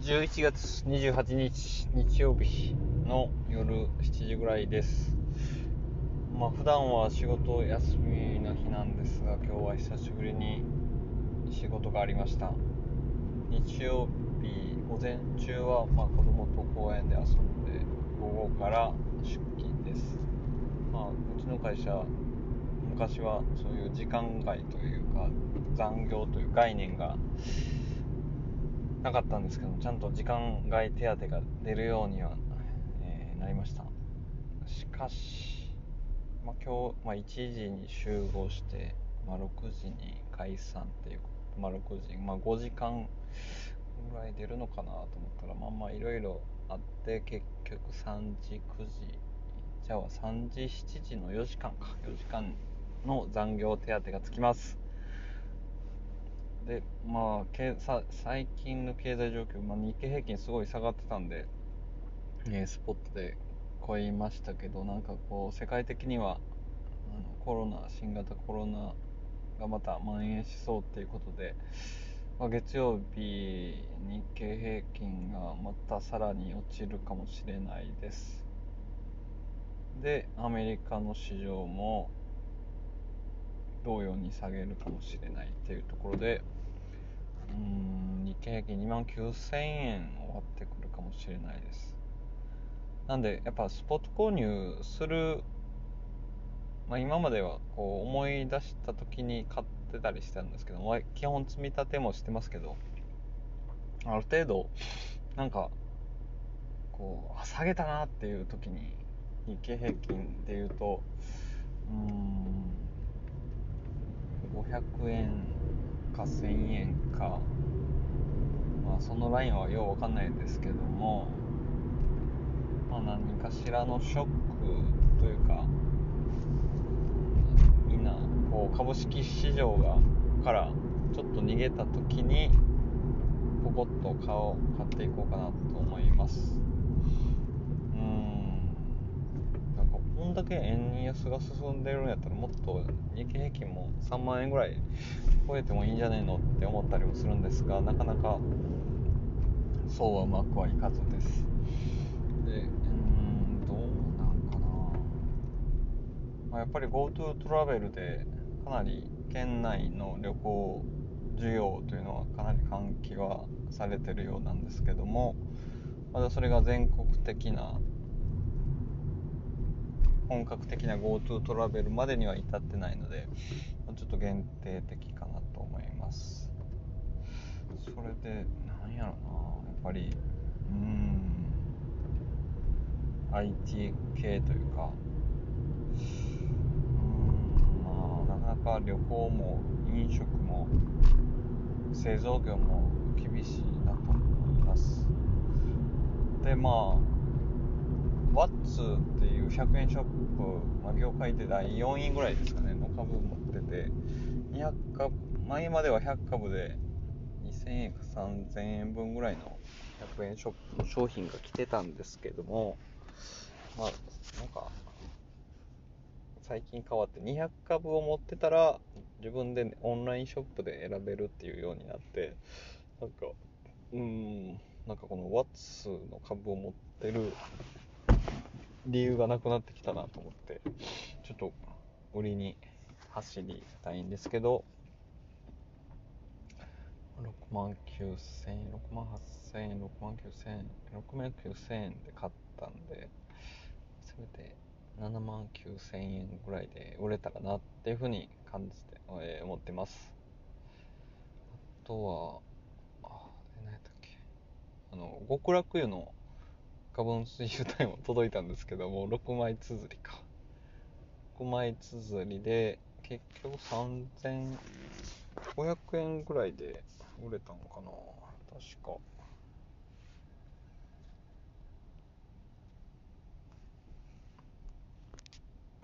11月28日日曜日の夜7時ぐらいです。まあ普段は仕事休みの日なんですが今日は久しぶりに仕事がありました。日曜日午前中はまあ子供と公園で遊んで午後から出勤です。まあうちの会社昔はそういう時間外というか残業という概念がなかったんですけどちゃんと時間外手当が出るようには、えー、なりました。しかし、まあ、今日、まあ、1時に集合して、まあ、6時に解散っていうまあ、6時、まあ、5時間ぐらい出るのかなと思ったらまあまあいろいろあって結局3時9時じゃあ3時7時の4時間か。4時間の残業手当がつきます。でまあけさ最近の経済状況、まあ、日経平均すごい下がってたんで、えー、スポットで超えましたけどなんかこう世界的にはあのコロナ新型コロナがまた蔓延しそうっていうことで、まあ、月曜日日経平均がまたさらに落ちるかもしれないです。でアメリカの市場も同様に下げるかもしれないっていうところでうん日経平均2万9000円終わってくるかもしれないです。なんでやっぱスポット購入する、まあ、今まではこう思い出した時に買ってたりしてたんですけど、まあ、基本積み立てもしてますけどある程度なんかこう下げたなっていう時に日経平均でいうとうん500円か1000円か、まあ、そのラインはようわかんないんですけども、まあ、何かしらのショックというかみんなこう株式市場がからちょっと逃げた時にポコッと買を買っていこうかなと思います。うん。なんかこんだけ円安が進んでるんやったらもっと日経平均も3万円ぐらい超えてもいいんじゃねえのって思ったりもするんですがなかなかそうはうまくはいかずです。でうんどうなんかな、まあ、やっぱり GoTo トラベルでかなり県内の旅行需要というのはかなり喚起はされてるようなんですけどもまだそれが全国的な本格的な GoTo トラベルまでには至ってないのでちょっと限定的かます。それでなんやろなやっぱりうん。IT 系というか。うんまあなかなか旅行も飲食も製造業も厳しいなと思います。でまあワッツっていう100円ショップ、まあ、業界で第4位ぐらいですかねの株持ってて200株前までは100株で2000円か3000円分ぐらいの100円ショップの商品が来てたんですけどもまあなんか最近変わって200株を持ってたら自分でオンラインショップで選べるっていうようになってなんかうんなんかこのワッツの株を持ってる理由がなくなってきたなと思ってちょっと売りに走りたいんですけど万9000円6万8000円6万9000円6万9000円で買ったんでせめて7万9000円ぐらいで売れたらなっていうふうに感じて、えー、思ってます。あとはあ何やったっけ。あの極楽湯のカボン水油体も届いたんですけども6枚綴りか。6枚綴りで結局3500円ぐらいで売れたのかな？確か。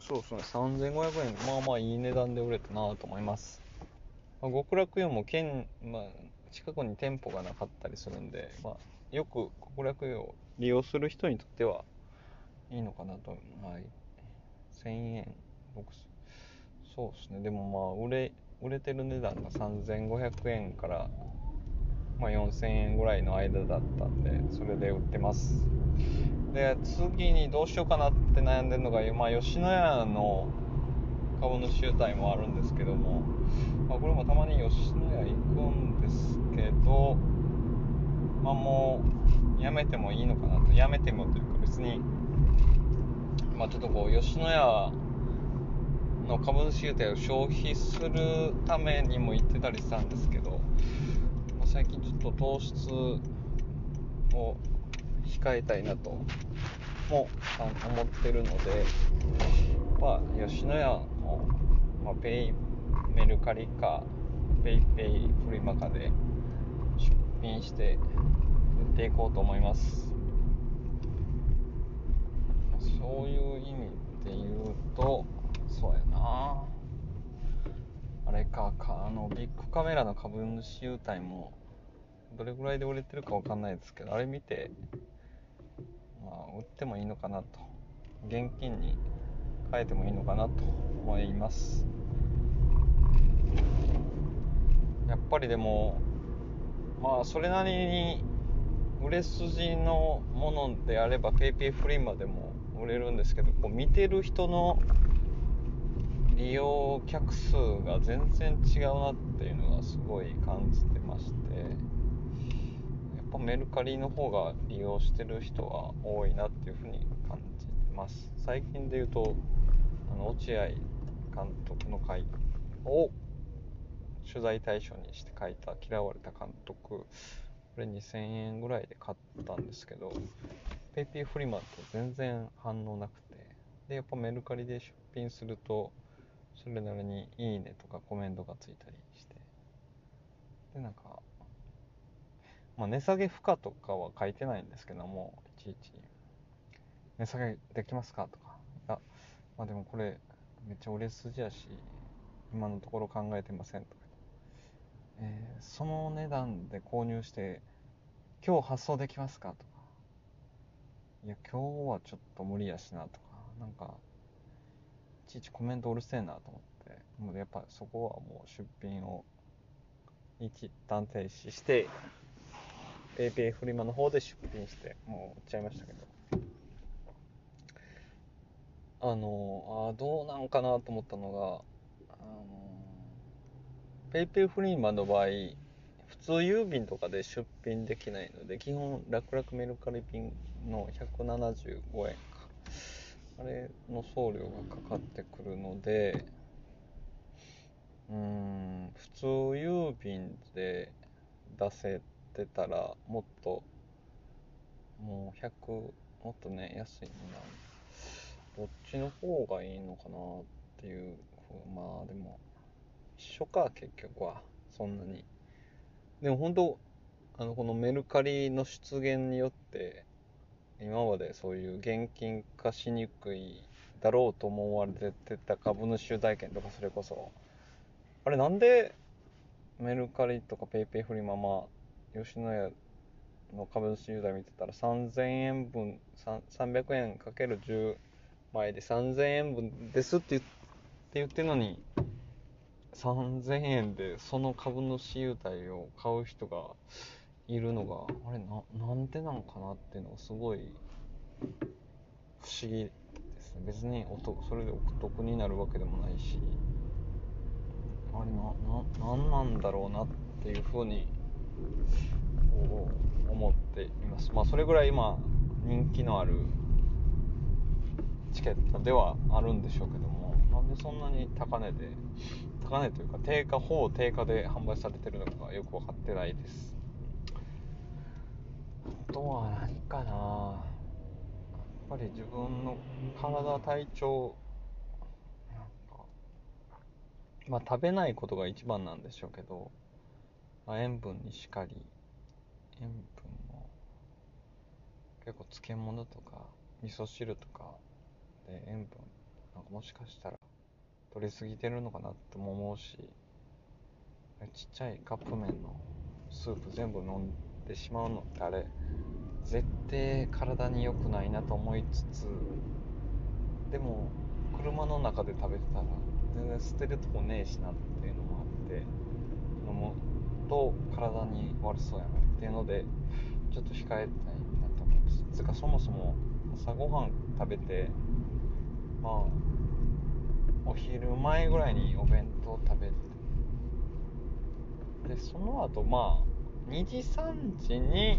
そうですね。3500円。まあまあいい値段で売れたなと思います、まあ、極楽湯も県、まあ、近くに店舗がなかったりするんで、まあ、よく極楽湯を利用する人にとってはいいのかなと、はい、1000円。そうですね。でもまあ売れ売れてる値段が3500円からまあ、4000円ぐらいの間だったんでそれで売ってます。で次にどうしようかなって悩んでるのが、まあ、吉野家の株主優待もあるんですけども、まあ、これもたまに吉野家行くんですけど、まあ、もうやめてもいいのかなと。やめてもというか別に、まあ、ちょっとこう吉野家の株主優待を消費するためにも行ってたりしたんですけど、まあ、最近ちょっと糖質を控えたいなとも思ってるので、まあ、吉野家の、まあ、ペイメルカリかペイペイフリマかで出品して売っていこうと思います。そういう意味で言うとそうやな。あれかかあのビッグカメラの株主優待もどれぐらいで売れてるかわかんないですけどあれ見てまあ売ってもいいのかなと。現金に変えてもいいのかなと思います。やっぱりでもまあそれなりに売れ筋のものであれば PayPay フリマでも売れるんですけどこう見てる人の利用客数が全然違うなっていうのがすごい感じてましてやっぱメルカリの方が利用してる人は多いなっていうふうに感じてます。最近で言うとあの落合監督の回を取材対象にして書いた「嫌われた監督」これ2000円ぐらいで買ったんですけど PayPay フリマって全然反応なくてでやっぱメルカリで出品するとそれなりに「いいね」とかコメントがついたりして。でなんかまあ値下げ不可とかは書いてないんですけどもいちいち「値下げできますか?」とか「あまあでもこれめっちゃ売れ筋やし今のところ考えてません」とか。えー、その値段で購入して今日発送できますかとか。いや今日はちょっと無理やしなとか。なんかちいちコメントうるせえなと思って。もうやっぱそこはもう出品を一旦停止して PayPay フリマの方で出品してもう売っちゃいましたけど。あのあどうなんかなと思ったのがあのペイペイフリマの場合普通郵便とかで出品できないので基本楽々メルカリ便の175円か。あれの送料がかかってくるのでうん普通郵便で出せてたらもっともう100もっとね安いのな。どっちの方がいいのかなっていう。まあでも一緒か結局は。そんなに。でも本当あのこのメルカリの出現によって今までそういう現金化しにくいだろうと思われてた株主優待券とかそれこそ。あれなんでメルカリとか PayPay フリマまあ吉野家の株主優待見てたら3000円分300円かける10枚で3000円分ですって言ってるのに3000円でその株主優待を買う人がいるのがあれななんでなのかなっていうのがすごい不思議ですね。別におとそれでお得になるわけでもないしあれなな何なんだろうなっていうふうに思っています。まあそれぐらい今人気のあるチケットではあるんでしょうけどもなんでそんなに高値で高値というか定価ほぼ定価で販売されてるのかよく分かってないです。とは何かな。やっぱり自分の体体調なんかまあ食べないことが一番なんでしょうけど、まあ、塩分にしかり塩分も結構漬物とか味噌汁とかで塩分なんかもしかしたら取りすぎてるのかなとも思うしちっちゃいカップ麺のスープ全部飲んでしまうのってあれ絶対体に良くないなと思いつつでも車の中で食べてたら全然捨てるとこねえしなっていうのもあって飲むと体に悪そうやなっていうのでちょっと控えたいなと思いますつかそもそも朝ごはん食べてまあお昼前ぐらいにお弁当食べてでその後まあ2時3時に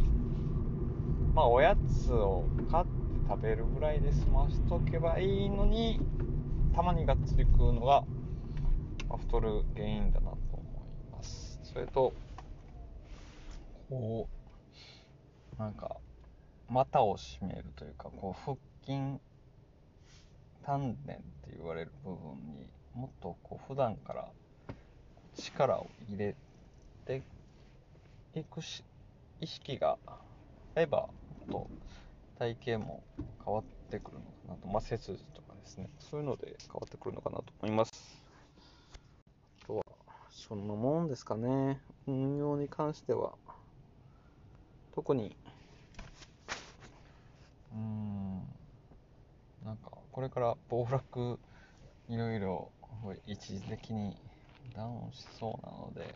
まあおやつを買って食べるぐらいで済ましとけばいいのにたまにがっつり食うのが太る原因だなと思います。それとこうなんか股を締めるというかこう腹筋丹田って言われる部分にもっとこう普段から力を入れていくし意識があればと体型も変わってくるのかなと、まあ、背筋とかですね。そういうので変わってくるのかなと思います。あとはそんなもんですかね。運用に関しては。特に。うーん。なんかこれから暴落いろいろ一時的にダウンしそうなので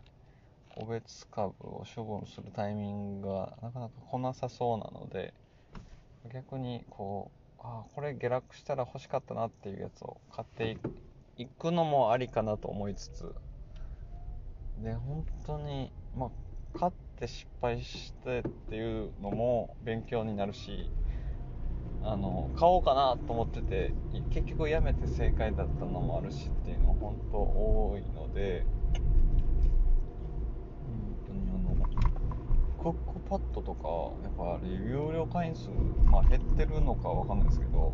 個別株を処分するタイミングがなかなか来なさそうなので逆にこうあこれ下落したら欲しかったなっていうやつを買っていくのもありかなと思いつつで本当にまあ買って失敗してっていうのも勉強になるしあの買おうかなと思ってて結局やめて正解だったのもあるしっていうのは本当多いので本当にあのクックパッドとかやっぱあれ有料会員数、まあ、減ってるのかわかんないですけど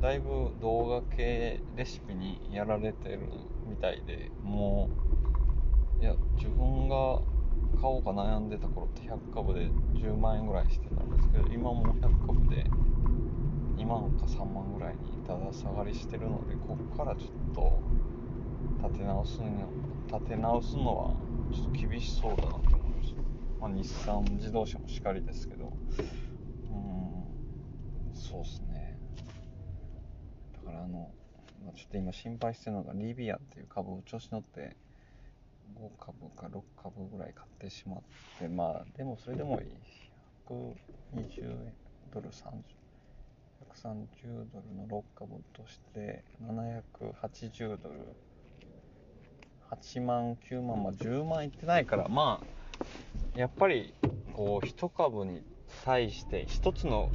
だいぶ動画系レシピにやられてるみたいでもういや自分が買おうか悩んでた頃って100株で10万円ぐらいしてたんですけど今も100株で2万か3万ぐらいにただ下がりしてるのでこっからちょっと立て直すに立て直すのはちょっと厳しそうだなと思いま、あ、日産自動車もしかりですけど。うん。そうっすね。だからあの、まあ、ちょっと今心配してるのがリビアっていう株を調子乗って5株か6株ぐらい買ってしまってまあでもそれでもいい。120ドル30 130ドルの6株として780ドル8万9万まあ10万いってないからまあやっぱりこう1株に対して1つの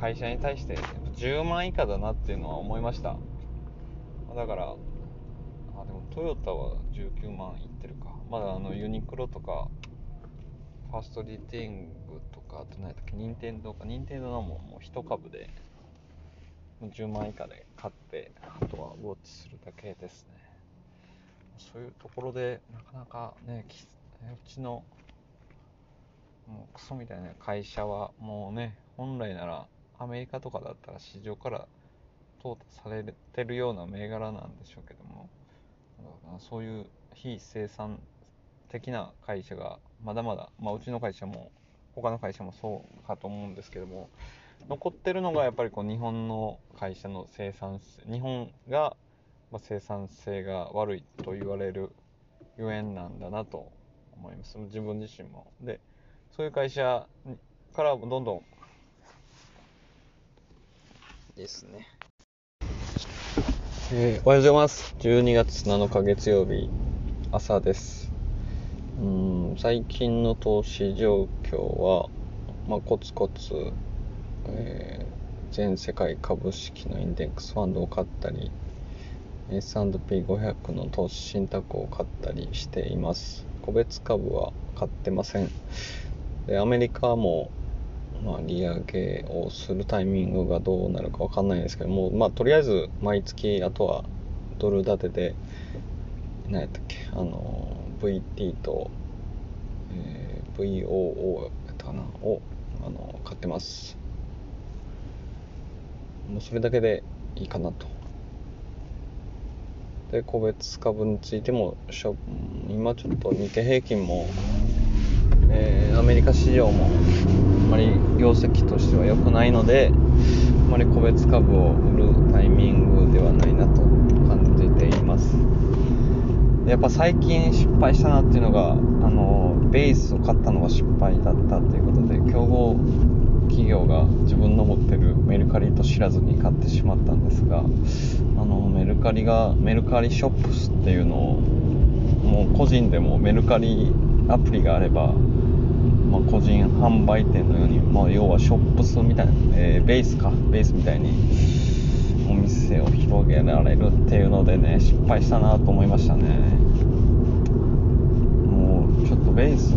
会社に対して10万以下だなっていうのは思いました。だからあでもトヨタは19万いってるか。まだあのユニクロとかファーストリテイングとか、あと何やったっけ、任天堂か、任天堂のももう1株で、10万以下で買って、あとはウォッチするだけですね。そういうところで、なかなかね、うちの、もうクソみたいな会社は、もうね、本来なら、アメリカとかだったら市場から淘汰されてるような銘柄なんでしょうけども、そういう非生産的な会社がまだまだ、まあ、うちの会社も他の会社もそうかと思うんですけども残ってるのがやっぱりこう日本の会社の生産日本が生産性が悪いと言われるゆえんなんだなと思います。自分自身も。でそういう会社からどんどんですね。えー、おはようございます。12月7日月曜日朝です。うん最近の投資状況は、まあ、コツコツ、えー、全世界株式のインデックスファンドを買ったり S&P500 の投資信託を買ったりしています。個別株は買ってません。でアメリカも、まあ、利上げをするタイミングがどうなるか分かんないですけども、まあ、とりあえず毎月あとはドル建てで何やったっけあの VT と、えー、VOO やったかなをあの買ってます。もうそれだけでいいかなと。で個別株についても今ちょっと日経平均も、えー、アメリカ市場もあまり業績としては良くないのであまり個別株を売るタイミングではないなと感じています。やっぱ最近失敗したなっていうのがあのベースを買ったのが失敗だったっていうことで競合企業が自分の持ってるメルカリと知らずに買ってしまったんですがあのメルカリがメルカリショップスっていうのをもう個人でもメルカリアプリがあれば、まあ、個人販売店のように、まあ、要はショップスみたいな、えー、ベースかベースみたいにお店を広げられるっていうのでね失敗したなと思いましたね。もうちょっとベース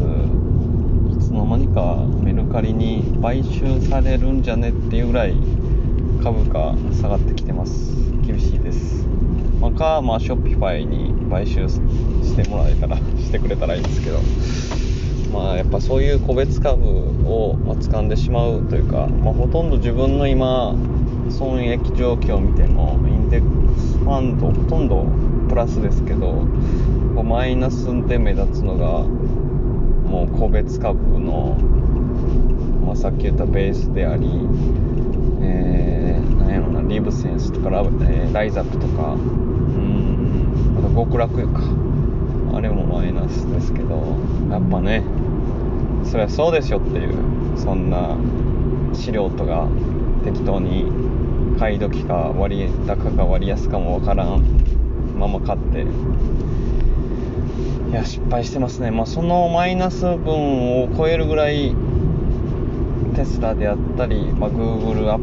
つの間にかメルカリに買収されるんじゃねっていうぐらい株価下がってきてます。厳しいです。まあ、か、まあ、ショッピファイに買収してもらえたらしてくれたらいいんですけど。まあやっぱそういう個別株を掴んでしまうというか、まあ、ほとんど自分の今損益状況を見てもインデックスファンドほとんどプラスですけどマイナスで目立つのがもう個別株の、まあ、さっき言ったベースであり、えー、なんやろなリブセンスとかラ,、えー、ライザップとかうんあと極楽か。あれもマイナスですけどやっぱねそりゃそうでしょっていうそんな素人が適当に買い時か割高か割安かもわからんまま買っていや失敗してますね。まあそのマイナス分を超えるぐらいテスラであったり、まあ、Google、Apple、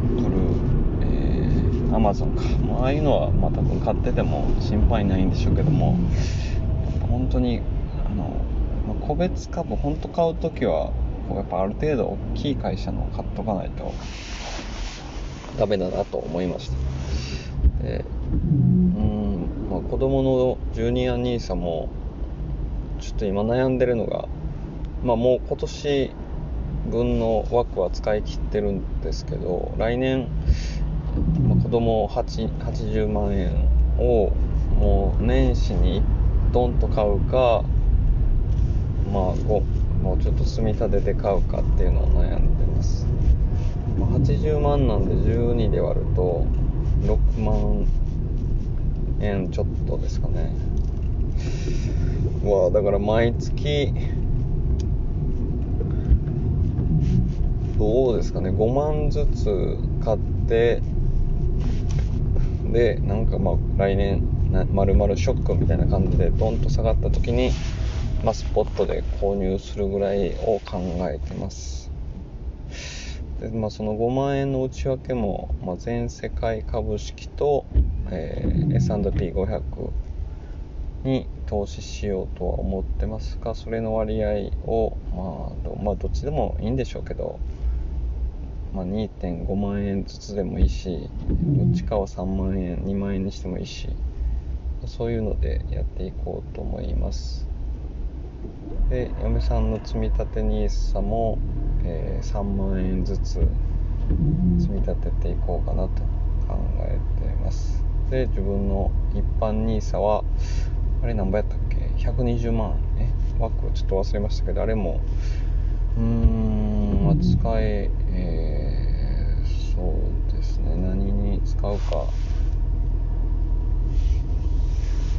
えー、Amazon か、まあああいうのはまあ多分買ってても心配ないんでしょうけども。本当にあの、まあ、個別株本当買う時はやっぱある程度大きい会社の買っとかないとダメだなと思いました。でうんまあ子供のジュニア NISA もちょっと今悩んでるのがまあもう今年分の枠は使い切ってるんですけど来年、まあ、子供80万円をもう年始にドンと買うかまあもうちょっと積み立てて買うかっていうのを悩んでます。80万なんで12で割ると6万円ちょっとですかね。わだから毎月どうですかね5万ずつ買ってでなんかまあ来年まるまるショックみたいな感じでドンと下がった時に、まあ、スポットで購入するぐらいを考えてます。で、まあ、その5万円の内訳も、まあ、全世界株式と、えー、S&P500 に投資しようとは思ってますがそれの割合を、まあ、まあどっちでもいいんでしょうけどまあ、2.5万円ずつでもいいしどっちかは3万円2万円にしてもいいしそういうのでやっていこうと思います。で嫁さんの積み立て NISA も、えー、3万円ずつ積み立てていこうかなと考えています。で自分の一般 NISA はあれ何倍やったっけ？120万。え？枠ちょっと忘れましたけどあれもうーん扱ええー、そうですね。何に使うか。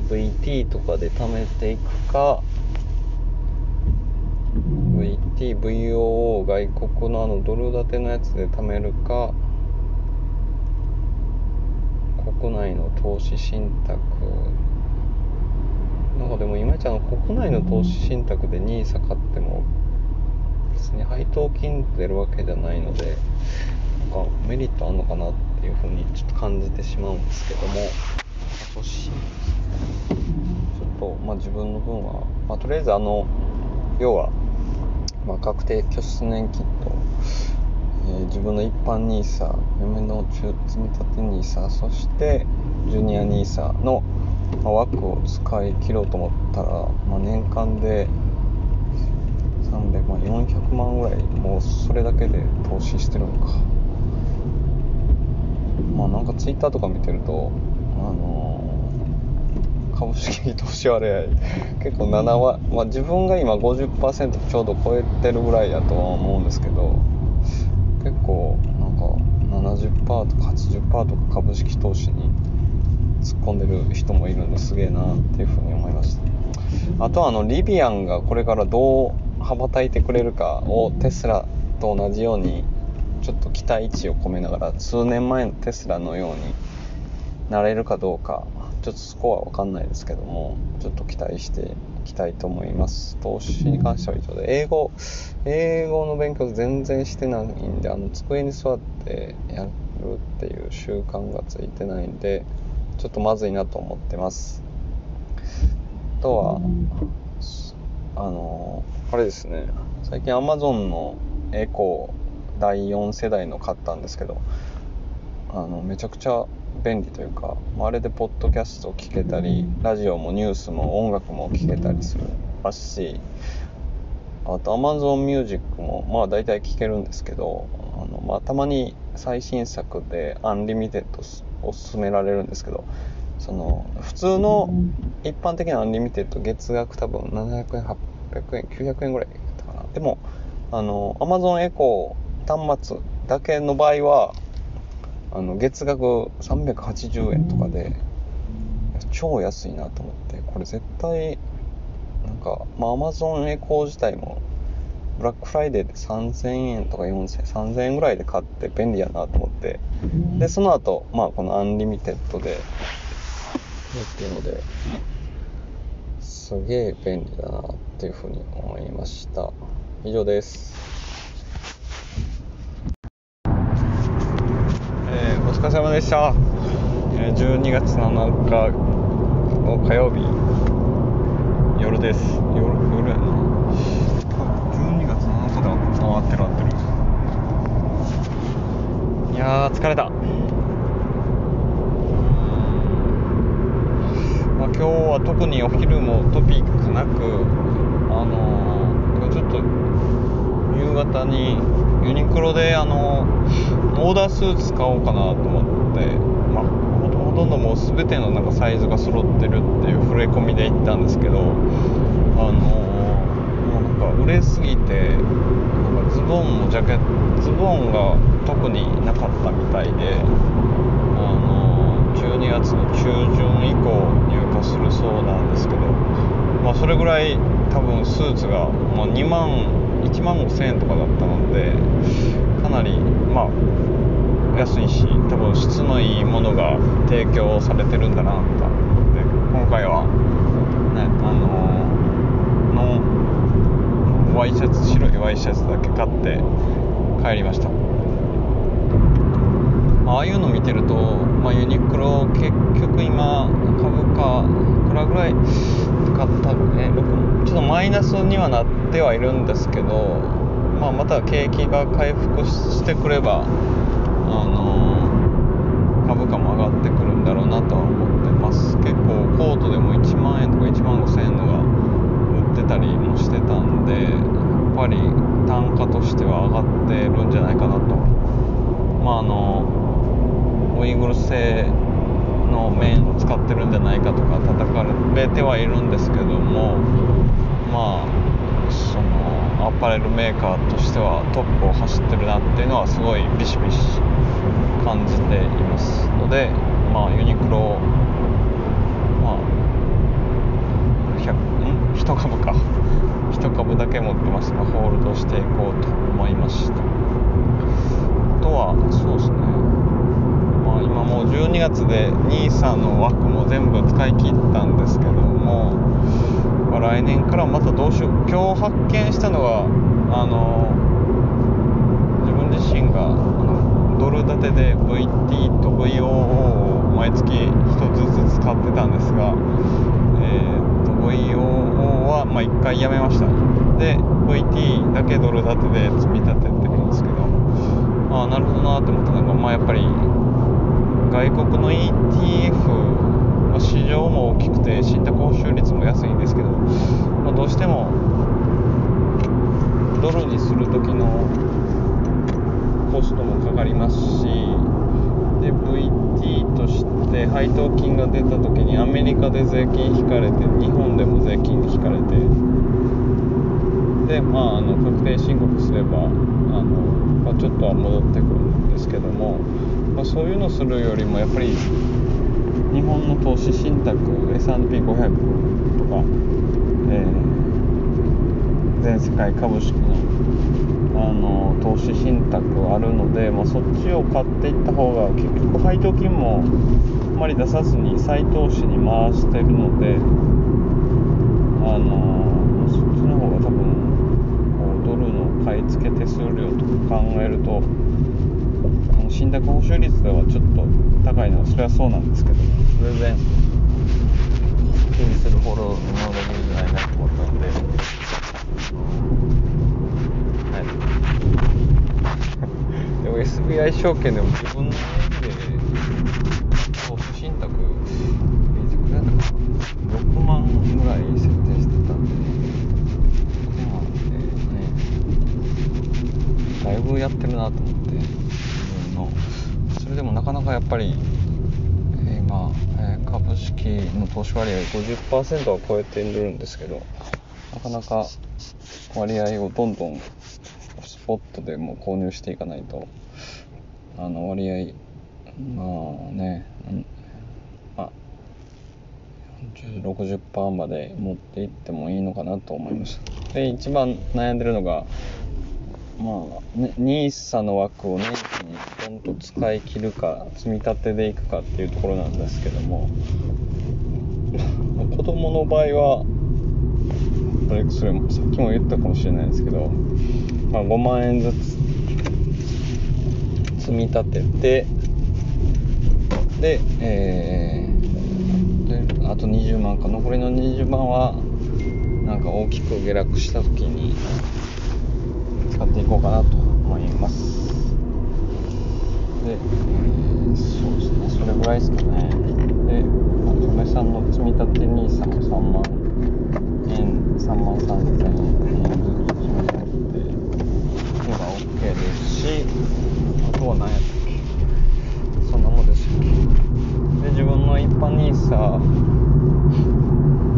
VT とかで貯めていくか。VT、VOO 外国のあのドル建てのやつで貯めるか。国内の投資信託なんかでもいまいちあの国内の投資信託で NISA 買っても別に配当金出るわけじゃないのでなんかメリットあんのかなっていうふうにちょっと感じてしまうんですけども欲しちょっとまあ自分の分は、まあ、とりあえずあの要は、まあ、確定拠出年金と、えー、自分の一般 NISA 嫁の中積立 NISA そしてジュニア NISA の、まあ、枠を使い切ろうと思ったら、まあ、年間で300万400万ぐらいもうそれだけで投資してるのか。まあなんかツイッターとか見てるとあのー、株式投資割合結構7割、まあ、自分が今50%ちょうど超えてるぐらいやとは思うんですけど結構なんか70%とか80%とか株式投資に突っ込んでる人もいるんですげえなっていうふうに思いました。あとはあのリビアンがこれからどう羽ばたいてくれるかをテスラと同じようにちょっと期待値を込めながら数年前のテスラのようになれるかどうかちょっとそこは分かんないですけどもちょっと期待していきたいと思います。投資に関しては以上で英語英語の勉強全然してないんであの机に座ってやるっていう習慣がついてないんでちょっとまずいなと思ってます。あとはあのあれですね。最近 Amazon のエコー第4世代の買ったんですけどあのめちゃくちゃ便利というかあれでポッドキャストを聞けたりラジオもニュースも音楽も聞けたりするますしあと Amazon Music もまあ大体聞けるんですけどあの、まあ、たまに最新作で Unlimited を勧められるんですけどその普通の一般的な Unlimited 月額多分700円800円900円ぐらいだったかな。でもあの Amazon エコー端末だけの場合はあの月額380円とかで超安いなと思ってこれ絶対なんかまあ Amazon エコー自体もブラックフライデーで3000円とか4000 3000円ぐらいで買って便利やなと思って。でその後まあこの Unlimited でっていうのですげえ便利だなっていうふうに思いました。以上です。えー、お疲れ様でした、えー、12月7日の火曜日夜です。夜夜やな。12月7日だあ合ってる合ってる。いやー疲れた。まあ、今日は特にお昼もトピックなくあのー、今日ちょっと夕方にユニクロであのオーダースーツ買おうかなと思ってまあほとんどもう全てのなんかサイズが揃ってるっていう触れ込みで行ったんですけどあの、もうなんか売れすぎてなんかズボンもジャケットズボンが特になかったみたいであのー、12月の中旬以降入荷するそうなんですけどまあそれぐらい多分スーツが、まあ、2万1万5000円とかだったのでかなりまあ安いし多分質のいいものが提供されてるんだなと思って今回はねあのー、のワイシャツ白いワイシャツだけ買って帰りました。ああいうの見てると、まあ、ユニクロ結局今株価いくらぐらい買ったね。ちょっとマイナスにはなってはいるんですけど、まあ、また景気が回復してくれば、あの、株価も上がってくるんだろうなとは思ってます。結構コートでも1万円とか1万5千円のがってたりもしてたんでやっぱり単価としては上がってるんじゃないかなと。まああのウイグル製の面を使ってるんじゃないかとか叩かれてはいるんですけどもまあそのアパレルメーカーとしてはトップを走ってるなっていうのはすごいビシビシ感じていますのでまあユニクロまあ1株か。1株だけ持ってますがホールドしていこうと思いました。あとはそうですね。ま今もう12月で NISA の枠も全部使い切ったんですけども、まあ、来年からまたどうしよう。今日発見したのがあの自分自身があのドル建てで VT と VOO を毎月1つずつ使ってたんですが、えー、VOO はまあ1回やめました。で VT だけドル建てで積み立ててるんですけど。ああなるほどなって思ったのがまあやっぱり外国の ETF、ま、市場も大きくて信託報酬率も安いんですけど、まあ、どうしてもドルにする時のコストもかかりますしで VT として配当金が出た時にアメリカで税金引かれて日本でも税金引かれてでまああの確定申告すればあの、まあ、ちょっとは戻ってくるんですけどもまあ、そういうのするよりもやっぱり日本の投資信託 S&P500 とか、えー、全世界株式のの投資信託あるので、まあ、そっちを買っていった方が結局配当金もあまり出さずに再投資に回してるのであのそっちの方が多分こうドルの買い付け手数料とか考えると信託保証率ではちょっと高いのはそれはそうなんですけど。全然気にするほどのレベルじゃないなと思ったので、はい、でも SBI 証券でも自分の家で投資信託いくらだか6万ぐらい設定してたんで6万でねだいぶやってるなと思って自分のそれでもなかなかやっぱり今、えー、株式の投資割合50%は超えているんですけどなかなか割合をどんどんスポットでも購入していかないとあの割合まあねあ60%まで持っていってもいいのかなと思いましたで一番悩んでるのがまあ、ね、NISA の枠を年始にポンと使い切るか積み立てでいくかっていうところなんですけども 子供の場合はそれもさっきも言ったかもしれないですけど、まあ、5万円ずつ積み立ててで,、えー、であと20万か。残りの20万はなんか大きく下落した時に使っていこうかなと思います。で、えー、そうですね。それぐらいですかね。で嫁さんの積み立て NISA も3万円3万3000円ずつ積み立てれば OK ですしとは何やったっけ。そんなもんでしたっけで自分の一般 NISA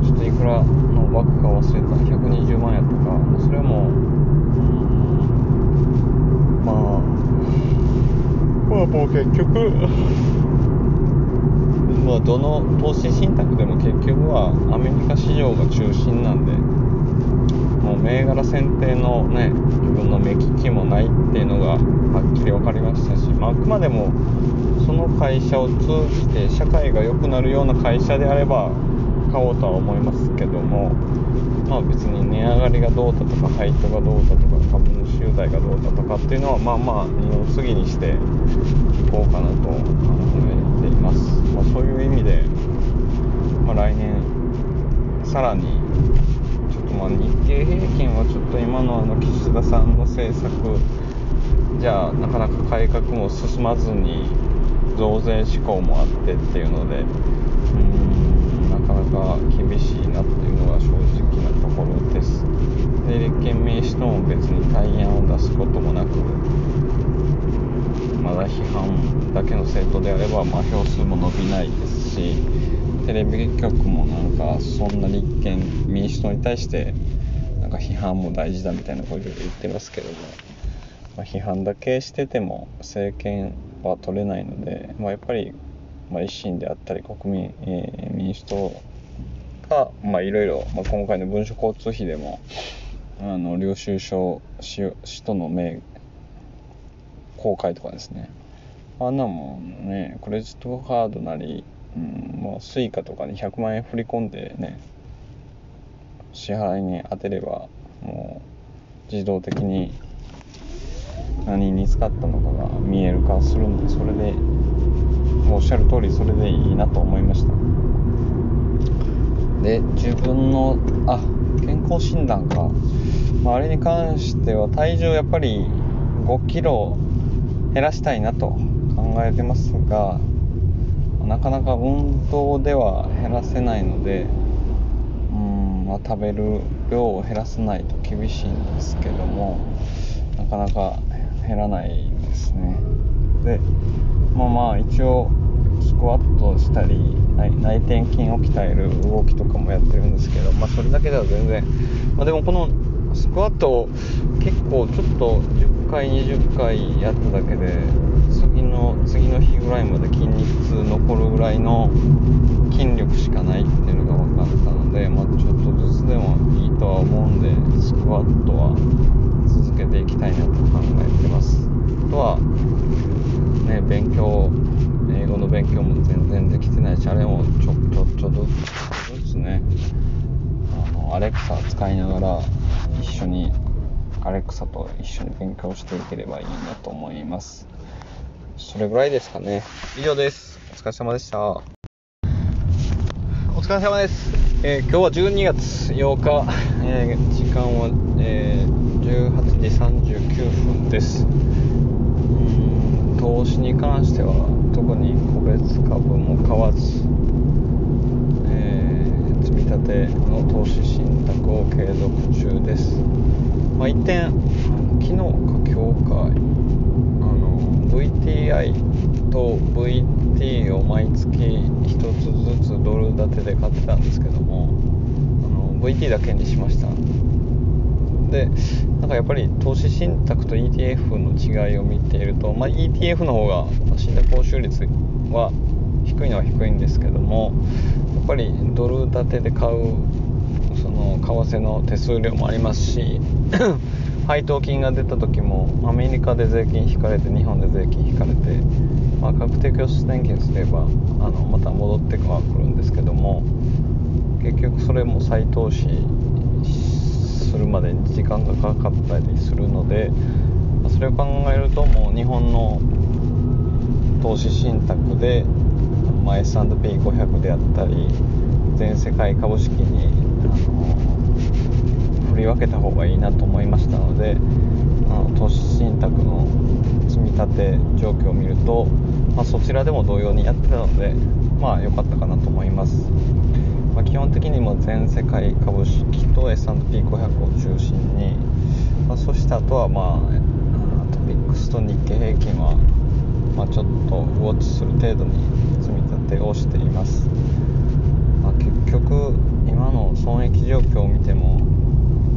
ちょっといくらの枠か忘れた。120万やったか。それもまあもう結局。まあどの投資信託でも結局はアメリカ市場が中心なんで銘柄選定のね自分の目利きもないっていうのがはっきり分かりましたし、まあ、あくまでもその会社を通じて社会が良くなるような会社であれば買おうとは思いますけどもまあ別に値上がりがどうだとか配当がどうだとか株主優待がどうだとかっていうのはまあまあ二の次にしていこうかなと考えています、まあ、そういう意味で、まあ、来年さらにまあ日経平均はちょっと今のあの岸田さんの政策じゃあなかなか改革も進まずに増税志向もあってっていうのでうんなかなか厳しいなっていうのが正直なところです。で立憲民主党も別に対案を出すこともなくまだ批判だけの政党であれば、まあ、票数も伸びないですしテレビ局もなんかそんな立憲民主党に対してなんか批判も大事だみたいなことを言ってますけども、まあ、批判だけしてても政権は取れないので、まあ、やっぱり、まあ、維新であったり国民、えー、民主党が、いろいろ、今回の文書交通費でもあの領収書使途の名公開とかですね。あんなもんねクレジットカードなり、うん、もう Suica とかに100万円振り込んでね支払いに当てればもう自動的に何に使ったのかが見える化するんでそれでおっしゃる通りそれでいいなと思いました。で自分のあ健康診断か、まあ、あれに関しては体重やっぱり5キロ減らしたいなと考えてますがなかなか運動では減らせないのでうん、まあ、食べる量を減らさないと厳しいんですけどもなかなか減らないですね。でまあまあ一応スクワットしたり内転筋を鍛える動きとかもやってるんですけどまあそれだけでは全然、まあ、でもこのスクワットを結構ちょっと10回20回やっただけで次の次の日ぐらいまで筋肉痛残るぐらいの筋力しかないっていうのが分かったので、まあ、ちょっとずつでもいいとは思うんでスクワットは続けていきたいなと考えてますあとはね勉強英語の勉強も全然できてないしあれもちょちょちょっとずつねあのアレクサ使いながら一緒にアレクサと一緒に勉強していければいいなと思います。それぐらいですかね。以上です。お疲れ様でした。お疲れ様です、えー、今日は12月8日、えー、時間は、えー、18時39分です。投資に関しては特に個別株も買わず、ー、積み立ての投資信託を継続中です、まあ、一点昨日か今日かあの VTI と VT を毎月1つずつドル建てで買ってたんですけどもあの VT だけにしました。でなんかやっぱり投資信託と ETF の違いを見ていると、まあ、ETF の方が信託報酬率は低いのは低いんですけどもっぱりドル建てで買うその為替の手数料もありますし 配当金が出た時もアメリカで税金引かれて日本で税金引かれて、まあ、確定拠出年金すればあのまた戻ってはくるんですけども結局それも再投資するまでに時間がかかったりするのでそれを考えるともう日本の投資信託で、まあ、S&P500 であったり全世界株式にあの振り分けた方がいいなと思いましたのであの投資信託の積み立て状況を見ると、まあ、そちらでも同様にやってたのでまあ良かったかなと思います。まあ、基本的にも全世界株式と S&P500 を中心に、まあ、そしてあとはまあトピックスと日経平均は、まあ、ちょっとウォッチする程度に積み立てをしています、まあ、結局今の損益状況を見ても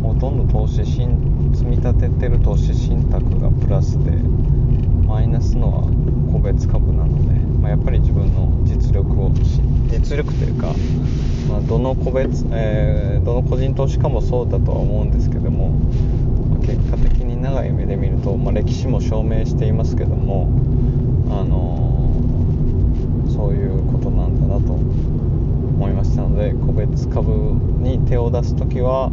ほとんど投資新積み立ててる投資信託がプラスでマイナスのは個別株なので、まあ、やっぱり自分の実力を実力というかまあ、どの個別、えー、どの個人投資家もそうだとは思うんですけども、まあ、結果的に長い目で見ると、まあ、歴史も証明していますけども、あのー、そういうことなと思いましたので個別株に手を出す時は、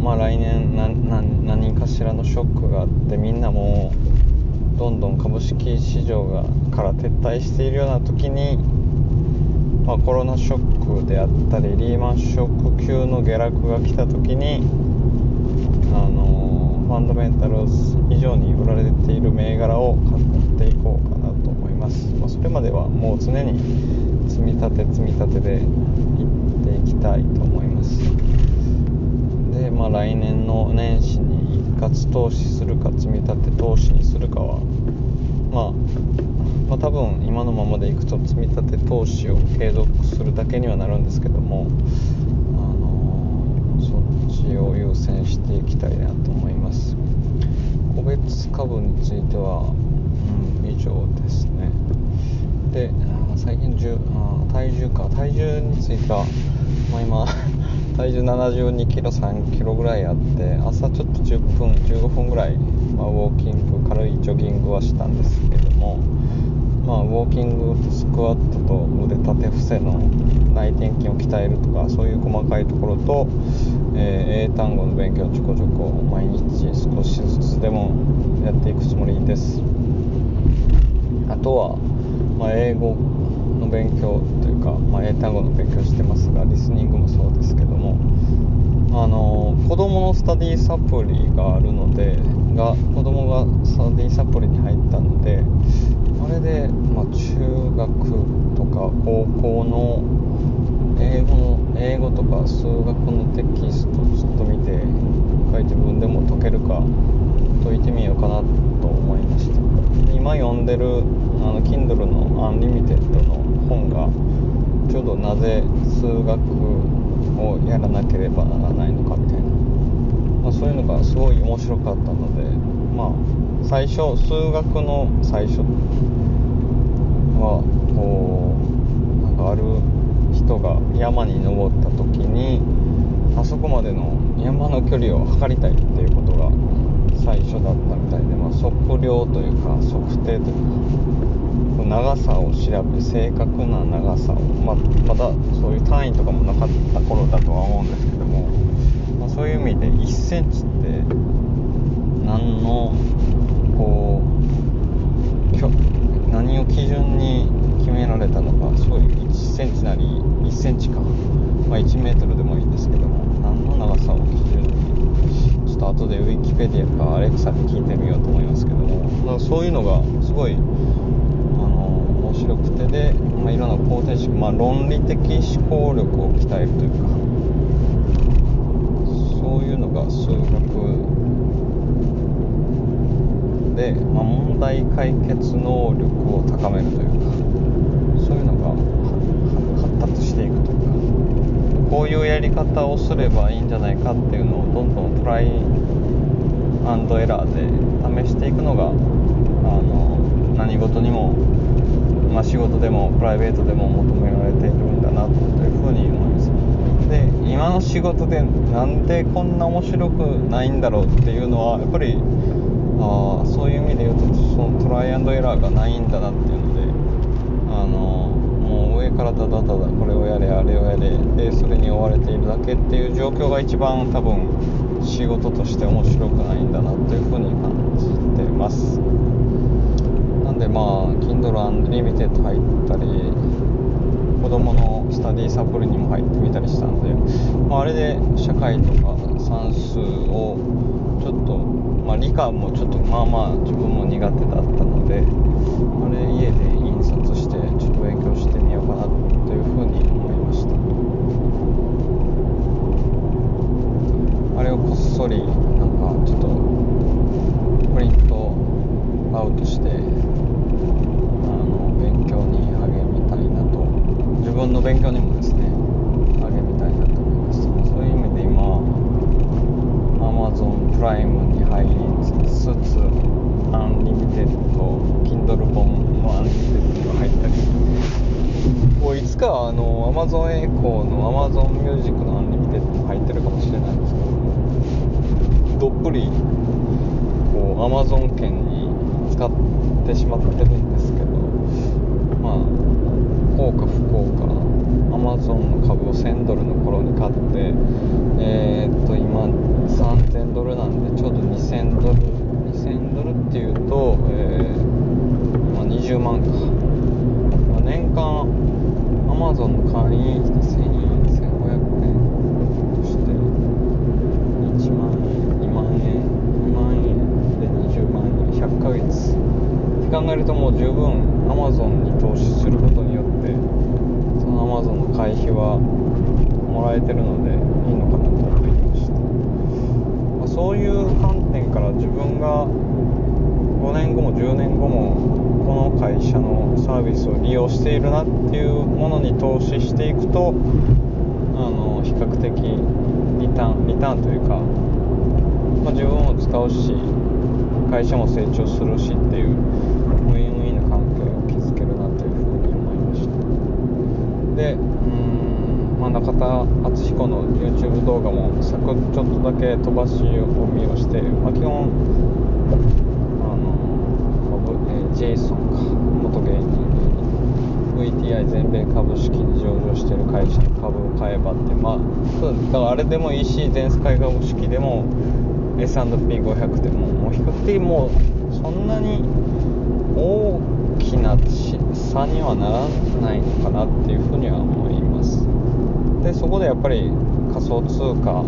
まあ、来年何かしらのショックがあってみんなもどんどん株式市場がから撤退しているような時にまあ、コロナショックであったりリーマンショック級の下落が来た時にあのファンダメンタル以上に売られている銘柄を買っていこうかなと思います、まあ、それまではもう常に積み立て積み立てでいっていきたいと思います。でまあ来年の年始に一括投資するか積み立て投資にするかはまあまあ、多分今のままでいくと積み立て投資を継続するだけにはなるんですけども、あのー、そっちを優先していきたいなと思います。個別株については、うん、以上ですね。で最近重あ体重か。体重については、まあ、今 体重72キロ3キロぐらいあって朝ちょっと10分15分ぐらい、まあ、ウォーキング軽いジョギングはしたんですけどもまあ、ウォーキングとスクワットと腕立て伏せの内転筋を鍛えるとかそういう細かいところと、えー、英単語の勉強ちょこちょこ毎日少しずつでもやっていくつもりです。あとは、まあ、英語の勉強というか、まあ、英単語の勉強してますがリスニングもそうですけどもあの子供のスタディサプリがあるのでが子供がスタディサプリに入ったのでそれで、まあ、中学とか高校の英語の英語とか数学のテキストちょっと見て一回自分でも解けるか解いてみようかなと思いました今読んでるあの Kindle の Unlimited の本がちょうどなぜ数学をやらなければならないのかみたいな、まあ、そういうのがすごい面白かったのでまあ最初数学の最初はこうなんかある人が山に登った時にあそこまでの山の距離を測りたいっていうことが最初だったみたいで、まあ、測量というか測定というか長さを調べ正確な長さを、まあ、まだそういう単位とかもなかった頃だとは思うんですけども、まあ、そういう意味で1センチって何のこう何を基準に決められたのかすごいう1センチなり1センチか、まあ、1メートルでもいいんですけども何の長さをちょっと後でウィキペディアかアレクサで聞いてみようと思いますけども。そういうのがすごいあの面白くて。で、まあ、いろんな方程式、まあ、論理的思考力を鍛えるというか。そういうのが数学で、まあ、問題解決能力を高めるというか。そういうのが発達していくと。こういうやり方をすればいいんじゃないかっていうのをどんどんトライアンドエラーで試していくのがあの何事にも、まあ、仕事でもプライベートでも求められているんだなというふうに思いますで今の仕事でなんでこんな面白くないんだろうっていうのはやっぱりあそういう意味で言うとそのトライアンドエラーがないんだなっていうのからただただこれをやれあれをやれでそれに追われているだけっていう状況が一番多分仕事として面白くないんだなというふうに感じてます。なんでまあ Kindle Unlimited 入ったり子供のスタディサプリにも入ってみたりしたんで、まあ、あれで社会とか算数をちょっとまあ、理科もちょっとまあまあ自分も苦手だったのであれ家で印刷してちょっと勉強してみようかなというふうに思いましたあれをこっそりなんかちょっとプリントアウトしてあの勉強に励みたいなと自分の勉強にもですね励みたいなと思います。そういう意味で今 Amazon プライムに入りつつアンリミテッド Kindle 本の Unlimited が入ったりこういつかあの Amazon エコーの Amazon ミュージックのアンリミテッドも入ってるかもしれない。どっぷりこう Amazon 圏に浸かってしまってるんですけどまあ効果不効果 Amazon の株を1000ドルの頃に買ってえー、っと今3000ドルなんでちょうど2000ドル2000ドルっていうと、えー、まあ、20万か、まあ、年間 Amazon の会員費1000円1500円として1万円2万円2万円で20万円100ヶ月って考えるともう十分 Amazon に投資することによってその Amazon の会費はもらえてるのでいいのかなと思いました、まあ、そういう観点から自分が5年後も10年後もこの会社のサービスを利用しているなっていうものに投資していくとあの比較的リターンリターンというか、まあ、自分も使うし会社も成長するしっていうウィンウィンな関係を築けるなというふうに思いましたでうんまあ、中田敦彦の YouTube 動画ちょっとだけ飛ばしを見をして、まあ、基本あの、えー、ジェイソンか元芸人 VTI 全米株式に上場している会社の株を買えばってまあそうだからあれでもいいし全世界株式でも S&P500 でももう比較的もうそんなに大きな差にはならないのかなっていうふうには思います。でそこでやっぱり仮想通貨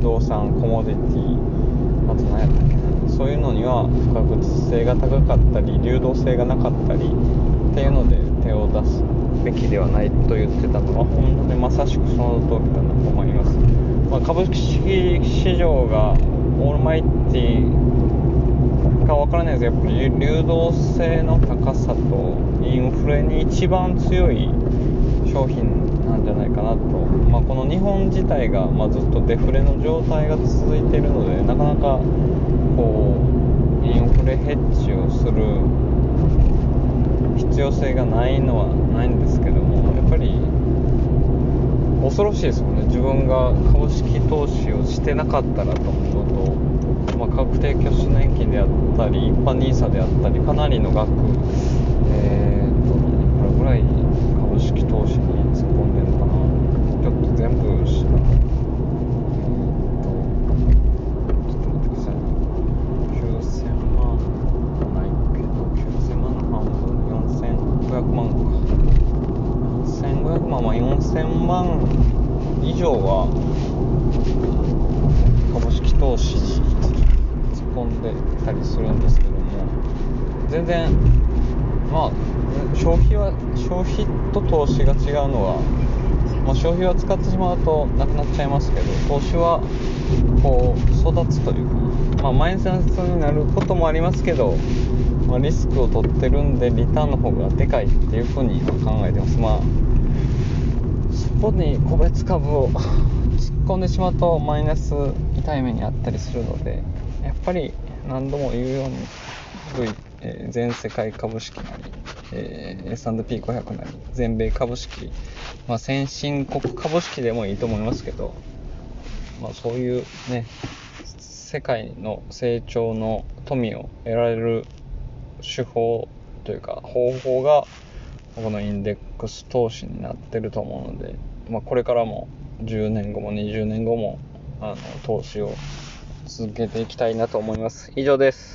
不動産コモディティあと何やったっけなそういうのには不確実性が高かったり流動性がなかったりっていうので手を出すべきではないと言ってたのは本当にまさしくその通りだなと思います、まあ、株式市場がオールマイティかわからないですやっぱり流動性の高さとインフレに一番強い商品なんじゃないかなと、まあ、この日本自体が、まあ、ずっとデフレの状態が続いているのでなかなかこうインフレヘッジをする必要性がないのはないんですけどもやっぱり恐ろしいですよね。自分が株式投資をしてなかったらと思うと、まあ、確定拠出年金であったり一般 NISA であったりかなりの額えー、っといくらぐらい株式投資に突っ込んでるのかなちょっと全部しえー、っとちょっと待ってください9000万ないけど9000万の半分4500万か1500万まあ4000万以上は株式投資に突っ込んでたりするんですけども全然まあ消費は消費と投資が違うのは、まあ、消費は使ってしまうとなくなっちゃいますけど投資はこう育つというか、まあ、マイナスになることもありますけど、まあ、リスクを取ってるんでリターンの方がでかいっていうふうには考えてます。まあそこに個別株を 突っ込んでしまうとマイナス痛い目にあったりするのでやっぱり何度も言うように V えー全世界株式なり、えー S&P500 なり全米株式、まあ、先進国株式でもいいと思いますけど、まあ、そういうね世界の成長の富を得られる手法というか方法がこのインデックス投資になってると思うので、まあ、これからも10年後も20年後もあの投資を続けていきたいなと思います。以上です。